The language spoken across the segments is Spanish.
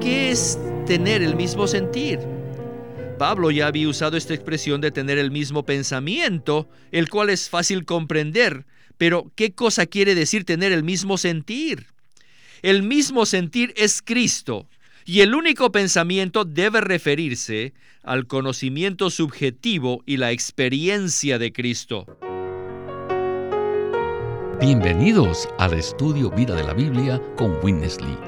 ¿qué es tener el mismo sentir? Pablo ya había usado esta expresión de tener el mismo pensamiento, el cual es fácil comprender, pero ¿qué cosa quiere decir tener el mismo sentir? El mismo sentir es Cristo, y el único pensamiento debe referirse al conocimiento subjetivo y la experiencia de Cristo. Bienvenidos al estudio Vida de la Biblia con Winnesley.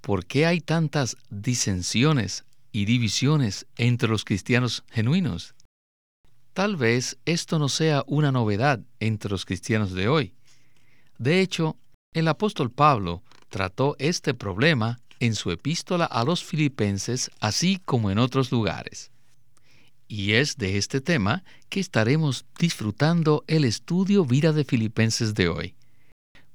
por qué hay tantas disensiones y divisiones entre los cristianos genuinos? Tal vez esto no sea una novedad entre los cristianos de hoy. De hecho, el apóstol Pablo trató este problema en su epístola a los filipenses, así como en otros lugares. Y es de este tema que estaremos disfrutando el estudio Vida de Filipenses de hoy.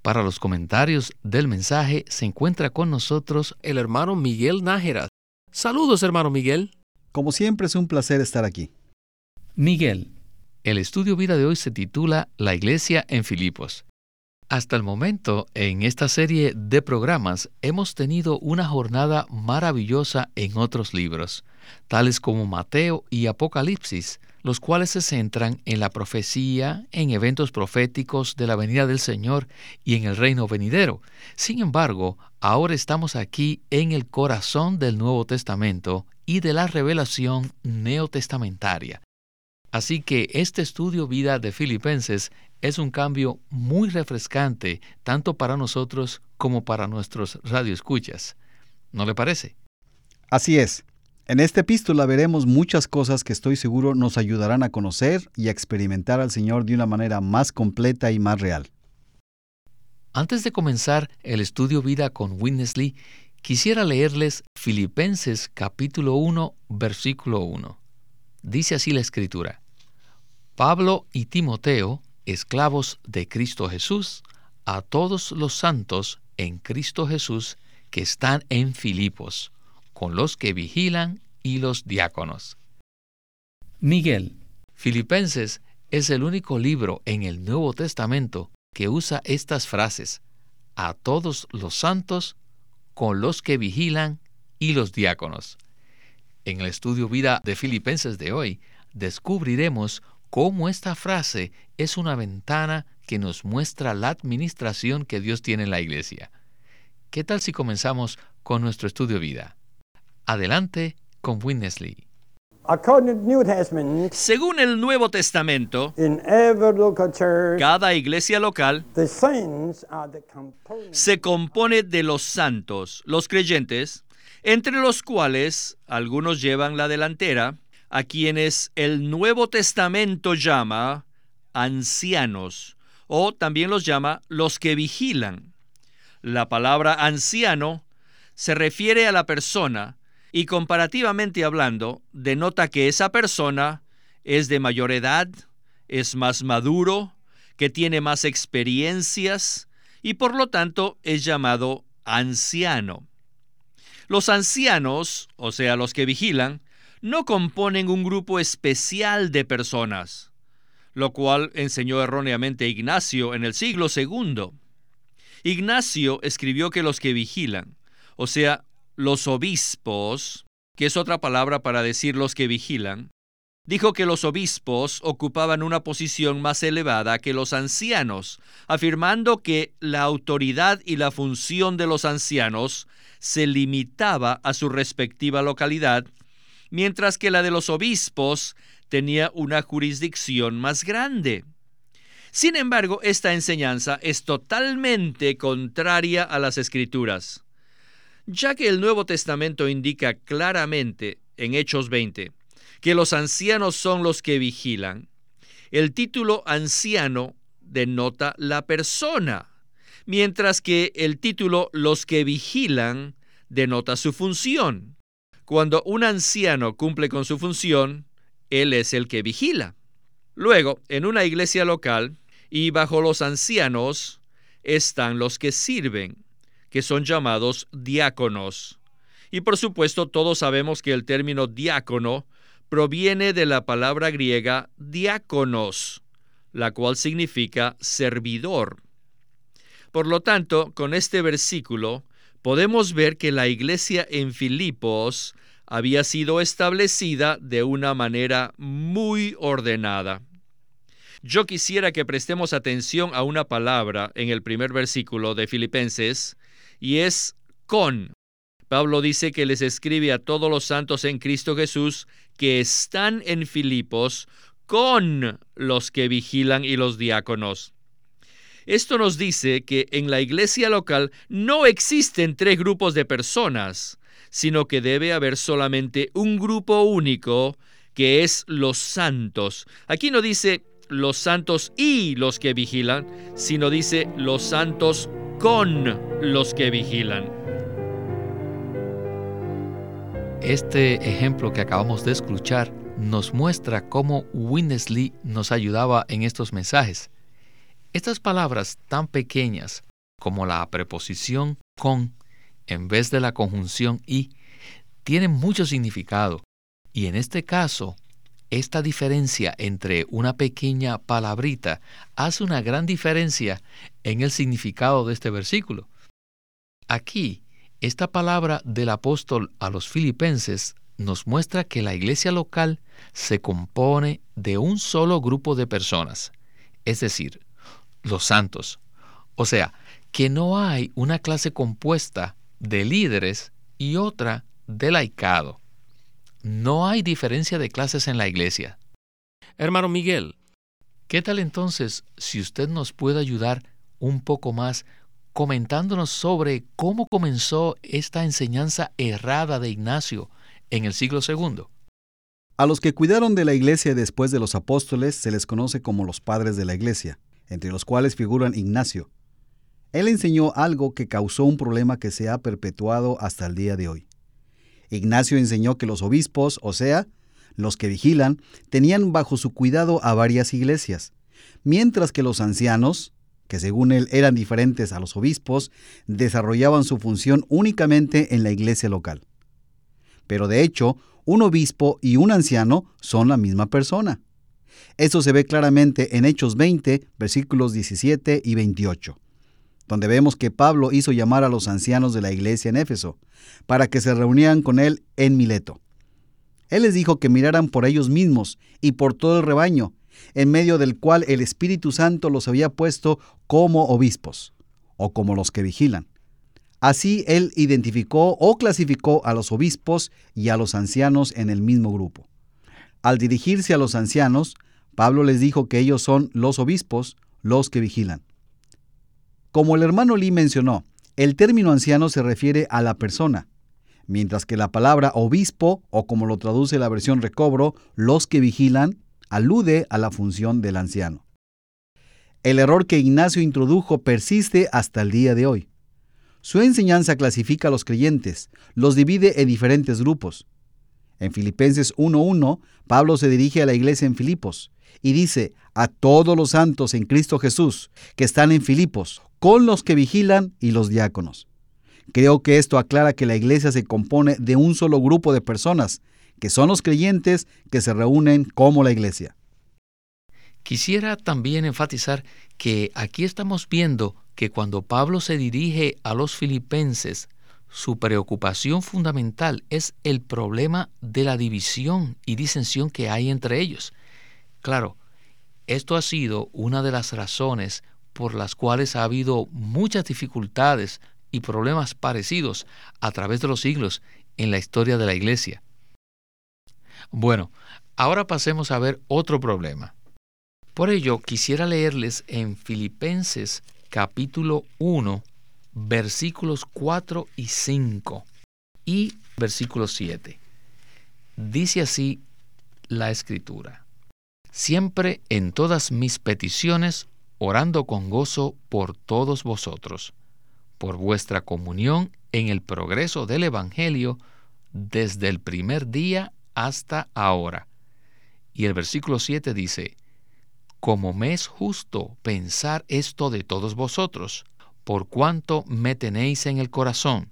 Para los comentarios del mensaje se encuentra con nosotros el hermano Miguel Nájera. Saludos, hermano Miguel. Como siempre es un placer estar aquí. Miguel, el estudio vida de hoy se titula La iglesia en Filipos. Hasta el momento, en esta serie de programas, hemos tenido una jornada maravillosa en otros libros, tales como Mateo y Apocalipsis, los cuales se centran en la profecía, en eventos proféticos de la venida del Señor y en el reino venidero. Sin embargo, ahora estamos aquí en el corazón del Nuevo Testamento y de la revelación neotestamentaria. Así que este estudio vida de Filipenses es un cambio muy refrescante tanto para nosotros como para nuestros radioescuchas. ¿No le parece? Así es. En esta epístola veremos muchas cosas que estoy seguro nos ayudarán a conocer y a experimentar al Señor de una manera más completa y más real. Antes de comenzar el estudio vida con Winnesley, quisiera leerles Filipenses capítulo 1, versículo 1. Dice así la escritura. Pablo y Timoteo, esclavos de Cristo Jesús, a todos los santos en Cristo Jesús que están en Filipos, con los que vigilan y los diáconos. Miguel, Filipenses es el único libro en el Nuevo Testamento que usa estas frases, a todos los santos, con los que vigilan y los diáconos. En el estudio vida de Filipenses de hoy, descubriremos cómo esta frase es una ventana que nos muestra la administración que Dios tiene en la iglesia. ¿Qué tal si comenzamos con nuestro estudio vida? Adelante con Winnesley. Según el Nuevo Testamento, cada iglesia local se compone de los santos, los creyentes, entre los cuales algunos llevan la delantera, a quienes el Nuevo Testamento llama ancianos o también los llama los que vigilan. La palabra anciano se refiere a la persona y comparativamente hablando denota que esa persona es de mayor edad, es más maduro, que tiene más experiencias y por lo tanto es llamado anciano. Los ancianos, o sea, los que vigilan, no componen un grupo especial de personas, lo cual enseñó erróneamente Ignacio en el siglo II. Ignacio escribió que los que vigilan, o sea, los obispos, que es otra palabra para decir los que vigilan, dijo que los obispos ocupaban una posición más elevada que los ancianos, afirmando que la autoridad y la función de los ancianos se limitaba a su respectiva localidad mientras que la de los obispos tenía una jurisdicción más grande. Sin embargo, esta enseñanza es totalmente contraria a las escrituras, ya que el Nuevo Testamento indica claramente en Hechos 20 que los ancianos son los que vigilan. El título anciano denota la persona, mientras que el título los que vigilan denota su función. Cuando un anciano cumple con su función, él es el que vigila. Luego, en una iglesia local y bajo los ancianos están los que sirven, que son llamados diáconos. Y por supuesto todos sabemos que el término diácono proviene de la palabra griega diáconos, la cual significa servidor. Por lo tanto, con este versículo podemos ver que la iglesia en Filipos había sido establecida de una manera muy ordenada. Yo quisiera que prestemos atención a una palabra en el primer versículo de Filipenses, y es con. Pablo dice que les escribe a todos los santos en Cristo Jesús que están en Filipos con los que vigilan y los diáconos. Esto nos dice que en la iglesia local no existen tres grupos de personas, sino que debe haber solamente un grupo único, que es los santos. Aquí no dice los santos y los que vigilan, sino dice los santos con los que vigilan. Este ejemplo que acabamos de escuchar nos muestra cómo Winnesley nos ayudaba en estos mensajes. Estas palabras tan pequeñas como la preposición con en vez de la conjunción y tienen mucho significado. Y en este caso, esta diferencia entre una pequeña palabrita hace una gran diferencia en el significado de este versículo. Aquí, esta palabra del apóstol a los filipenses nos muestra que la iglesia local se compone de un solo grupo de personas, es decir, los santos. O sea, que no hay una clase compuesta de líderes y otra de laicado. No hay diferencia de clases en la iglesia. Hermano Miguel, ¿qué tal entonces si usted nos puede ayudar un poco más comentándonos sobre cómo comenzó esta enseñanza errada de Ignacio en el siglo II? A los que cuidaron de la iglesia después de los apóstoles se les conoce como los padres de la iglesia, entre los cuales figuran Ignacio, él enseñó algo que causó un problema que se ha perpetuado hasta el día de hoy. Ignacio enseñó que los obispos, o sea, los que vigilan, tenían bajo su cuidado a varias iglesias, mientras que los ancianos, que según él eran diferentes a los obispos, desarrollaban su función únicamente en la iglesia local. Pero de hecho, un obispo y un anciano son la misma persona. Eso se ve claramente en Hechos 20, versículos 17 y 28 donde vemos que Pablo hizo llamar a los ancianos de la iglesia en Éfeso, para que se reunieran con él en Mileto. Él les dijo que miraran por ellos mismos y por todo el rebaño, en medio del cual el Espíritu Santo los había puesto como obispos, o como los que vigilan. Así él identificó o clasificó a los obispos y a los ancianos en el mismo grupo. Al dirigirse a los ancianos, Pablo les dijo que ellos son los obispos, los que vigilan. Como el hermano Lee mencionó, el término anciano se refiere a la persona, mientras que la palabra obispo, o como lo traduce la versión recobro, los que vigilan, alude a la función del anciano. El error que Ignacio introdujo persiste hasta el día de hoy. Su enseñanza clasifica a los creyentes, los divide en diferentes grupos. En Filipenses 1.1, Pablo se dirige a la iglesia en Filipos y dice, a todos los santos en Cristo Jesús que están en Filipos, con los que vigilan y los diáconos. Creo que esto aclara que la iglesia se compone de un solo grupo de personas, que son los creyentes que se reúnen como la iglesia. Quisiera también enfatizar que aquí estamos viendo que cuando Pablo se dirige a los filipenses, su preocupación fundamental es el problema de la división y disensión que hay entre ellos. Claro, esto ha sido una de las razones por las cuales ha habido muchas dificultades y problemas parecidos a través de los siglos en la historia de la Iglesia. Bueno, ahora pasemos a ver otro problema. Por ello, quisiera leerles en Filipenses capítulo 1, versículos 4 y 5 y versículo 7. Dice así la escritura. Siempre en todas mis peticiones orando con gozo por todos vosotros, por vuestra comunión en el progreso del Evangelio, desde el primer día hasta ahora. Y el versículo 7 dice, Como me es justo pensar esto de todos vosotros, por cuanto me tenéis en el corazón,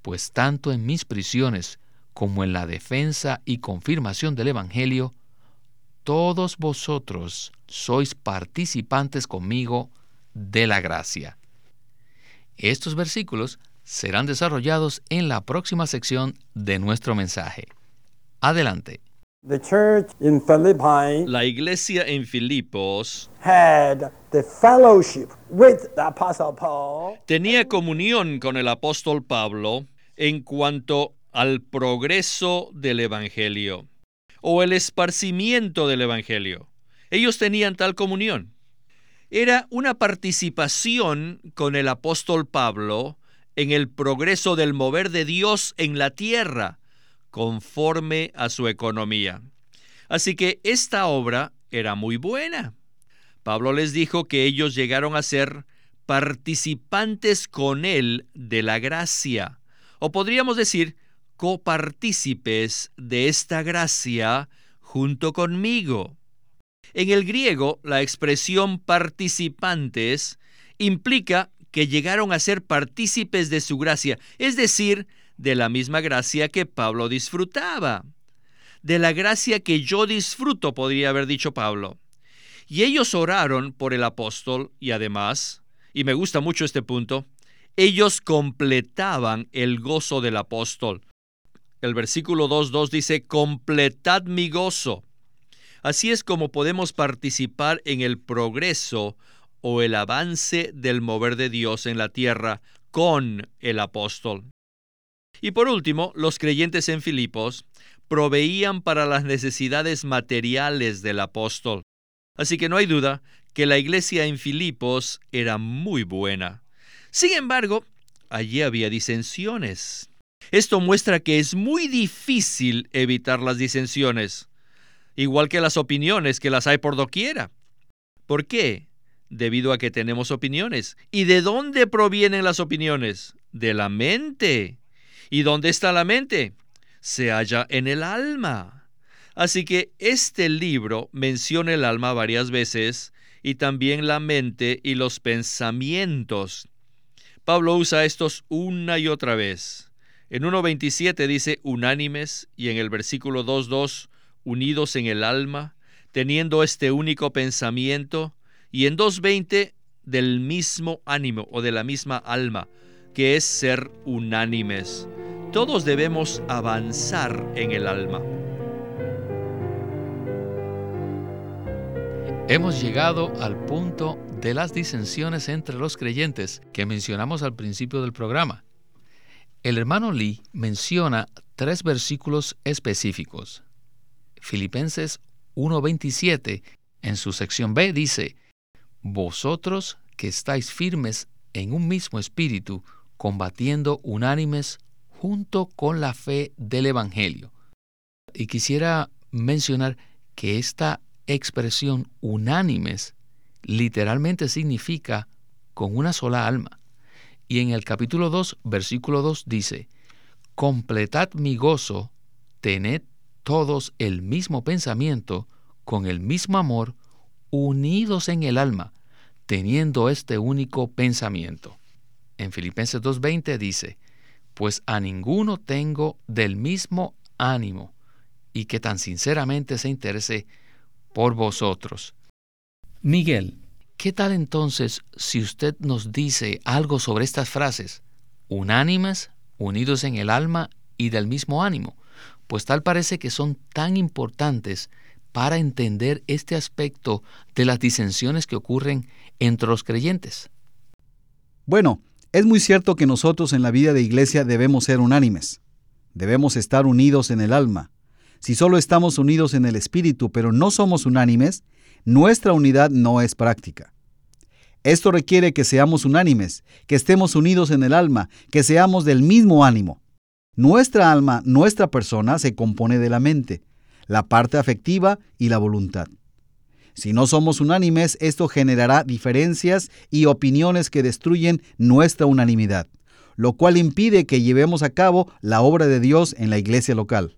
pues tanto en mis prisiones como en la defensa y confirmación del Evangelio, todos vosotros sois participantes conmigo de la gracia. Estos versículos serán desarrollados en la próxima sección de nuestro mensaje. Adelante. La iglesia en Filipos tenía comunión con el apóstol Pablo en cuanto al progreso del Evangelio o el esparcimiento del Evangelio. Ellos tenían tal comunión. Era una participación con el apóstol Pablo en el progreso del mover de Dios en la tierra, conforme a su economía. Así que esta obra era muy buena. Pablo les dijo que ellos llegaron a ser participantes con él de la gracia, o podríamos decir, copartícipes de esta gracia junto conmigo. En el griego, la expresión participantes implica que llegaron a ser partícipes de su gracia, es decir, de la misma gracia que Pablo disfrutaba, de la gracia que yo disfruto, podría haber dicho Pablo. Y ellos oraron por el apóstol y además, y me gusta mucho este punto, ellos completaban el gozo del apóstol. El versículo 2.2 dice, completad mi gozo. Así es como podemos participar en el progreso o el avance del mover de Dios en la tierra con el apóstol. Y por último, los creyentes en Filipos proveían para las necesidades materiales del apóstol. Así que no hay duda que la iglesia en Filipos era muy buena. Sin embargo, allí había disensiones. Esto muestra que es muy difícil evitar las disensiones, igual que las opiniones que las hay por doquiera. ¿Por qué? Debido a que tenemos opiniones. ¿Y de dónde provienen las opiniones? De la mente. ¿Y dónde está la mente? Se halla en el alma. Así que este libro menciona el alma varias veces y también la mente y los pensamientos. Pablo usa estos una y otra vez. En 1.27 dice unánimes y en el versículo 2.2 unidos en el alma, teniendo este único pensamiento, y en 2.20 del mismo ánimo o de la misma alma, que es ser unánimes. Todos debemos avanzar en el alma. Hemos llegado al punto de las disensiones entre los creyentes que mencionamos al principio del programa. El hermano Lee menciona tres versículos específicos. Filipenses 1.27, en su sección B, dice, Vosotros que estáis firmes en un mismo espíritu, combatiendo unánimes junto con la fe del Evangelio. Y quisiera mencionar que esta expresión unánimes literalmente significa con una sola alma. Y en el capítulo 2, versículo 2 dice, Completad mi gozo, tened todos el mismo pensamiento, con el mismo amor, unidos en el alma, teniendo este único pensamiento. En Filipenses 2.20 dice, Pues a ninguno tengo del mismo ánimo, y que tan sinceramente se interese por vosotros. Miguel, ¿Qué tal entonces si usted nos dice algo sobre estas frases? Unánimes, unidos en el alma y del mismo ánimo, pues tal parece que son tan importantes para entender este aspecto de las disensiones que ocurren entre los creyentes. Bueno, es muy cierto que nosotros en la vida de iglesia debemos ser unánimes. Debemos estar unidos en el alma. Si solo estamos unidos en el espíritu, pero no somos unánimes, nuestra unidad no es práctica. Esto requiere que seamos unánimes, que estemos unidos en el alma, que seamos del mismo ánimo. Nuestra alma, nuestra persona, se compone de la mente, la parte afectiva y la voluntad. Si no somos unánimes, esto generará diferencias y opiniones que destruyen nuestra unanimidad, lo cual impide que llevemos a cabo la obra de Dios en la iglesia local.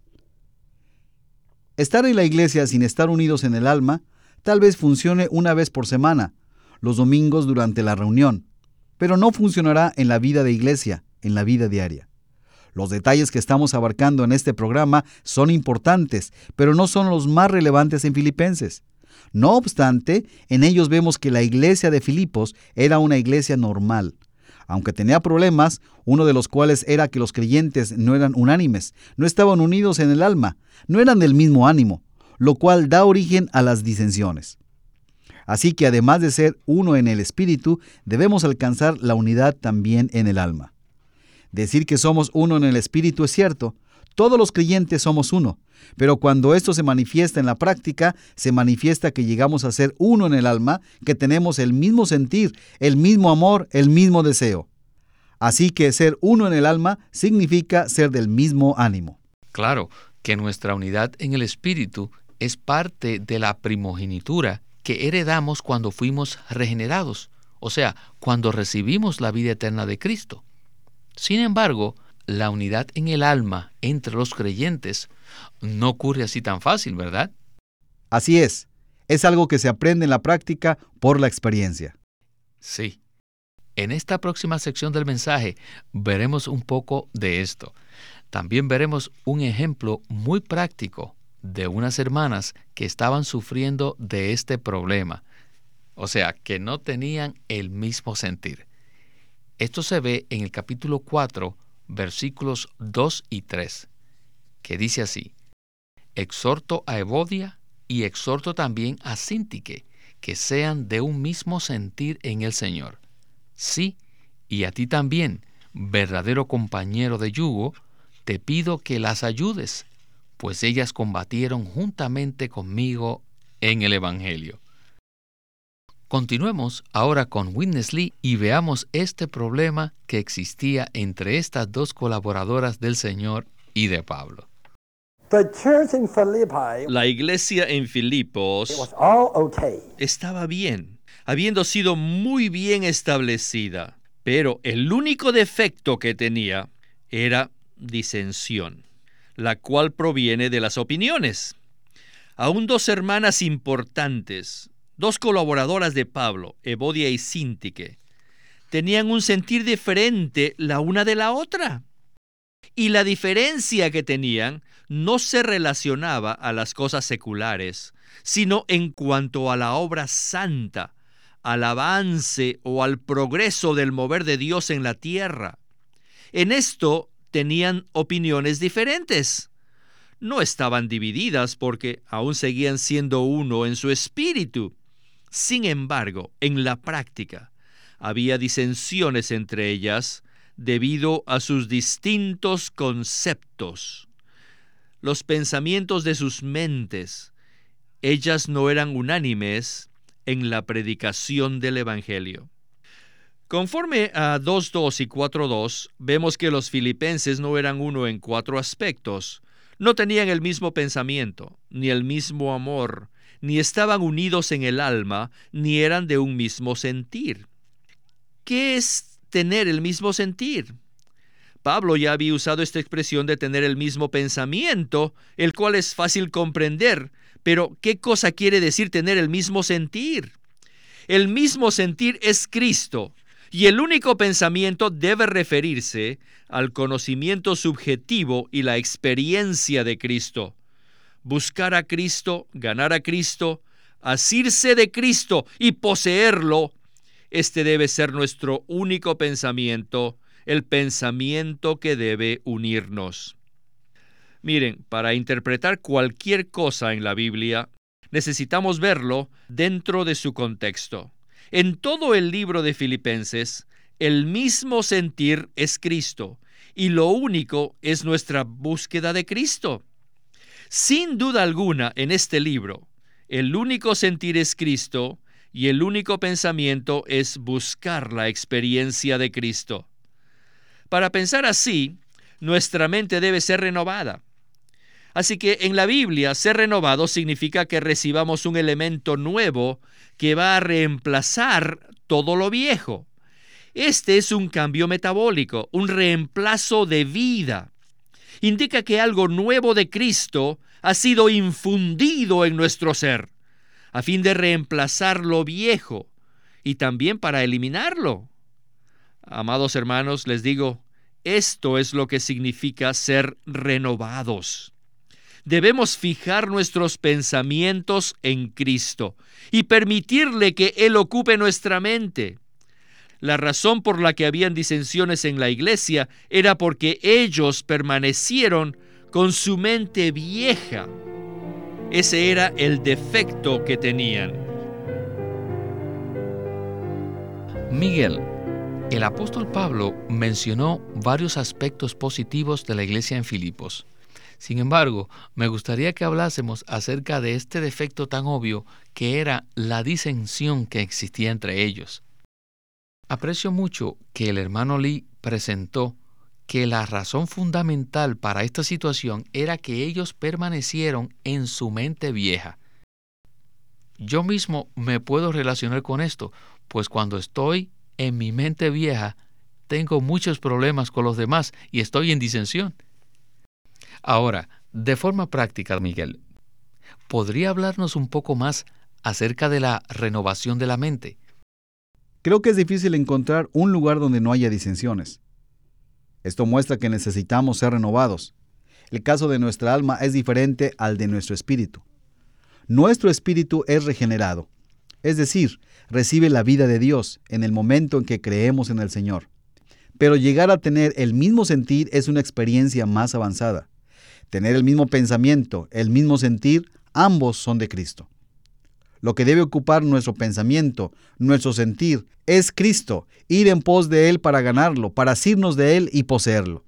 Estar en la iglesia sin estar unidos en el alma tal vez funcione una vez por semana, los domingos durante la reunión, pero no funcionará en la vida de iglesia, en la vida diaria. Los detalles que estamos abarcando en este programa son importantes, pero no son los más relevantes en Filipenses. No obstante, en ellos vemos que la iglesia de Filipos era una iglesia normal. Aunque tenía problemas, uno de los cuales era que los creyentes no eran unánimes, no estaban unidos en el alma, no eran del mismo ánimo, lo cual da origen a las disensiones. Así que además de ser uno en el espíritu, debemos alcanzar la unidad también en el alma. Decir que somos uno en el espíritu es cierto, todos los creyentes somos uno, pero cuando esto se manifiesta en la práctica, se manifiesta que llegamos a ser uno en el alma, que tenemos el mismo sentir, el mismo amor, el mismo deseo. Así que ser uno en el alma significa ser del mismo ánimo. Claro que nuestra unidad en el espíritu es parte de la primogenitura que heredamos cuando fuimos regenerados, o sea, cuando recibimos la vida eterna de Cristo. Sin embargo, la unidad en el alma entre los creyentes no ocurre así tan fácil, ¿verdad? Así es. Es algo que se aprende en la práctica por la experiencia. Sí. En esta próxima sección del mensaje veremos un poco de esto. También veremos un ejemplo muy práctico de unas hermanas que estaban sufriendo de este problema, o sea, que no tenían el mismo sentir. Esto se ve en el capítulo 4, versículos 2 y 3, que dice así, Exhorto a Evodia y exhorto también a Sintique, que sean de un mismo sentir en el Señor. Sí, y a ti también, verdadero compañero de yugo, te pido que las ayudes pues ellas combatieron juntamente conmigo en el Evangelio. Continuemos ahora con Witness Lee y veamos este problema que existía entre estas dos colaboradoras del Señor y de Pablo. La iglesia en Filipos estaba bien, habiendo sido muy bien establecida, pero el único defecto que tenía era disensión la cual proviene de las opiniones. Aún dos hermanas importantes, dos colaboradoras de Pablo, Evodia y Sintique, tenían un sentir diferente la una de la otra. Y la diferencia que tenían no se relacionaba a las cosas seculares, sino en cuanto a la obra santa, al avance o al progreso del mover de Dios en la tierra. En esto tenían opiniones diferentes. No estaban divididas porque aún seguían siendo uno en su espíritu. Sin embargo, en la práctica, había disensiones entre ellas debido a sus distintos conceptos. Los pensamientos de sus mentes, ellas no eran unánimes en la predicación del Evangelio. Conforme a 2.2 y 4.2, vemos que los filipenses no eran uno en cuatro aspectos. No tenían el mismo pensamiento, ni el mismo amor, ni estaban unidos en el alma, ni eran de un mismo sentir. ¿Qué es tener el mismo sentir? Pablo ya había usado esta expresión de tener el mismo pensamiento, el cual es fácil comprender, pero ¿qué cosa quiere decir tener el mismo sentir? El mismo sentir es Cristo, y el único pensamiento debe referirse al conocimiento subjetivo y la experiencia de Cristo. Buscar a Cristo, ganar a Cristo, asirse de Cristo y poseerlo, este debe ser nuestro único pensamiento, el pensamiento que debe unirnos. Miren, para interpretar cualquier cosa en la Biblia, necesitamos verlo dentro de su contexto. En todo el libro de Filipenses, el mismo sentir es Cristo y lo único es nuestra búsqueda de Cristo. Sin duda alguna, en este libro, el único sentir es Cristo y el único pensamiento es buscar la experiencia de Cristo. Para pensar así, nuestra mente debe ser renovada. Así que en la Biblia ser renovado significa que recibamos un elemento nuevo que va a reemplazar todo lo viejo. Este es un cambio metabólico, un reemplazo de vida. Indica que algo nuevo de Cristo ha sido infundido en nuestro ser, a fin de reemplazar lo viejo y también para eliminarlo. Amados hermanos, les digo, esto es lo que significa ser renovados. Debemos fijar nuestros pensamientos en Cristo y permitirle que Él ocupe nuestra mente. La razón por la que habían disensiones en la iglesia era porque ellos permanecieron con su mente vieja. Ese era el defecto que tenían. Miguel, el apóstol Pablo mencionó varios aspectos positivos de la iglesia en Filipos. Sin embargo, me gustaría que hablásemos acerca de este defecto tan obvio que era la disensión que existía entre ellos. Aprecio mucho que el hermano Lee presentó que la razón fundamental para esta situación era que ellos permanecieron en su mente vieja. Yo mismo me puedo relacionar con esto, pues cuando estoy en mi mente vieja, tengo muchos problemas con los demás y estoy en disensión. Ahora, de forma práctica, Miguel, ¿podría hablarnos un poco más acerca de la renovación de la mente? Creo que es difícil encontrar un lugar donde no haya disensiones. Esto muestra que necesitamos ser renovados. El caso de nuestra alma es diferente al de nuestro espíritu. Nuestro espíritu es regenerado, es decir, recibe la vida de Dios en el momento en que creemos en el Señor. Pero llegar a tener el mismo sentir es una experiencia más avanzada. Tener el mismo pensamiento, el mismo sentir, ambos son de Cristo. Lo que debe ocupar nuestro pensamiento, nuestro sentir, es Cristo, ir en pos de Él para ganarlo, para asirnos de Él y poseerlo.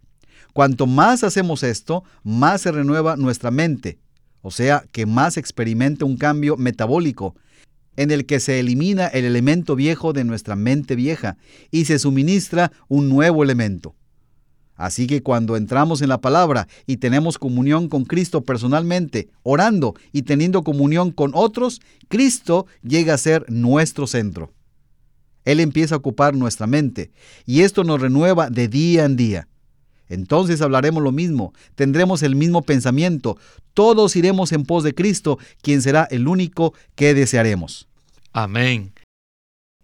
Cuanto más hacemos esto, más se renueva nuestra mente, o sea, que más experimenta un cambio metabólico, en el que se elimina el elemento viejo de nuestra mente vieja y se suministra un nuevo elemento. Así que cuando entramos en la palabra y tenemos comunión con Cristo personalmente, orando y teniendo comunión con otros, Cristo llega a ser nuestro centro. Él empieza a ocupar nuestra mente y esto nos renueva de día en día. Entonces hablaremos lo mismo, tendremos el mismo pensamiento, todos iremos en pos de Cristo, quien será el único que desearemos. Amén.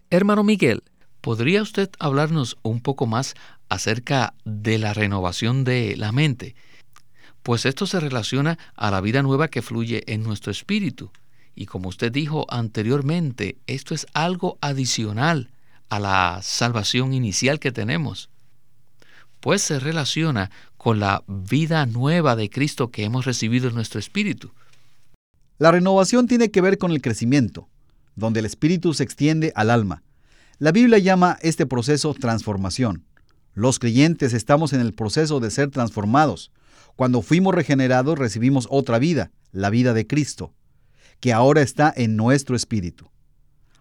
Hermano Miguel, ¿podría usted hablarnos un poco más acerca de la renovación de la mente, pues esto se relaciona a la vida nueva que fluye en nuestro espíritu. Y como usted dijo anteriormente, esto es algo adicional a la salvación inicial que tenemos, pues se relaciona con la vida nueva de Cristo que hemos recibido en nuestro espíritu. La renovación tiene que ver con el crecimiento, donde el espíritu se extiende al alma. La Biblia llama este proceso transformación. Los creyentes estamos en el proceso de ser transformados. Cuando fuimos regenerados recibimos otra vida, la vida de Cristo, que ahora está en nuestro espíritu.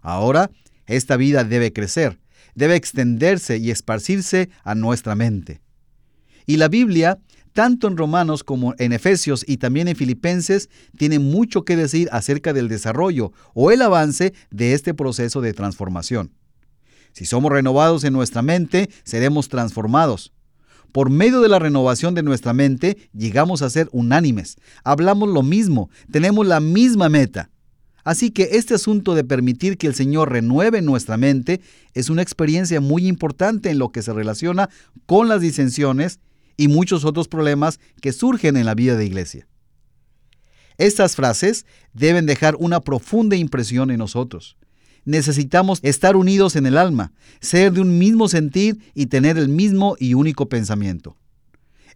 Ahora, esta vida debe crecer, debe extenderse y esparcirse a nuestra mente. Y la Biblia, tanto en Romanos como en Efesios y también en Filipenses, tiene mucho que decir acerca del desarrollo o el avance de este proceso de transformación. Si somos renovados en nuestra mente, seremos transformados. Por medio de la renovación de nuestra mente, llegamos a ser unánimes. Hablamos lo mismo, tenemos la misma meta. Así que este asunto de permitir que el Señor renueve nuestra mente es una experiencia muy importante en lo que se relaciona con las disensiones y muchos otros problemas que surgen en la vida de iglesia. Estas frases deben dejar una profunda impresión en nosotros necesitamos estar unidos en el alma, ser de un mismo sentir y tener el mismo y único pensamiento.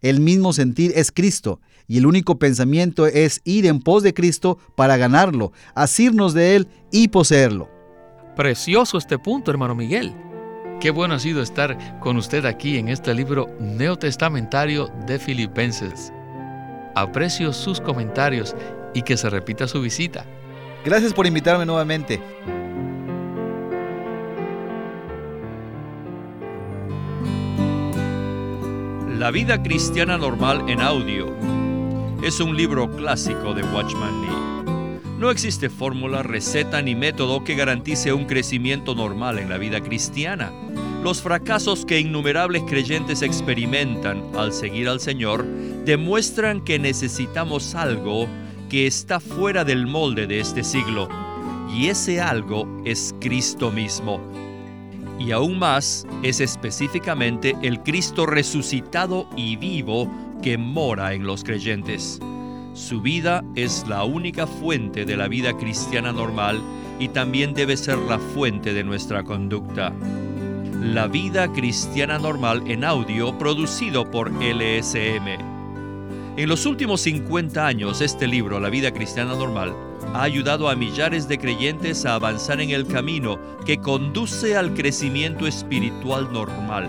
El mismo sentir es Cristo y el único pensamiento es ir en pos de Cristo para ganarlo, asirnos de Él y poseerlo. Precioso este punto, hermano Miguel. Qué bueno ha sido estar con usted aquí en este libro neotestamentario de Filipenses. Aprecio sus comentarios y que se repita su visita. Gracias por invitarme nuevamente. La vida cristiana normal en audio es un libro clásico de Watchman Nee. No existe fórmula, receta ni método que garantice un crecimiento normal en la vida cristiana. Los fracasos que innumerables creyentes experimentan al seguir al Señor demuestran que necesitamos algo que está fuera del molde de este siglo, y ese algo es Cristo mismo. Y aún más es específicamente el Cristo resucitado y vivo que mora en los creyentes. Su vida es la única fuente de la vida cristiana normal y también debe ser la fuente de nuestra conducta. La vida cristiana normal en audio producido por LSM. En los últimos 50 años, este libro, La vida cristiana normal, ha ayudado a millares de creyentes a avanzar en el camino que conduce al crecimiento espiritual normal.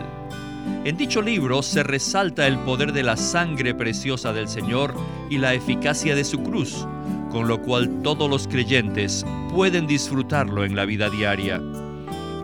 En dicho libro se resalta el poder de la sangre preciosa del Señor y la eficacia de su cruz, con lo cual todos los creyentes pueden disfrutarlo en la vida diaria.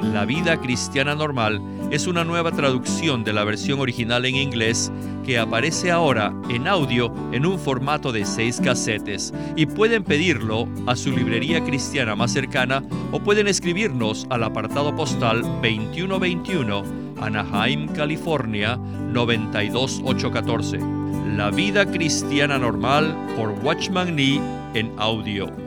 La vida cristiana normal es una nueva traducción de la versión original en inglés que aparece ahora en audio en un formato de seis casetes y pueden pedirlo a su librería cristiana más cercana o pueden escribirnos al apartado postal 2121 Anaheim, California 92814. La vida cristiana normal por Watchman Nee en audio.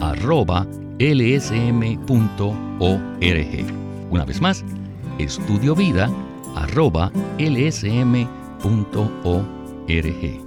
estudiovida.lsm.org. Una vez más, estudiovida.lsm.org.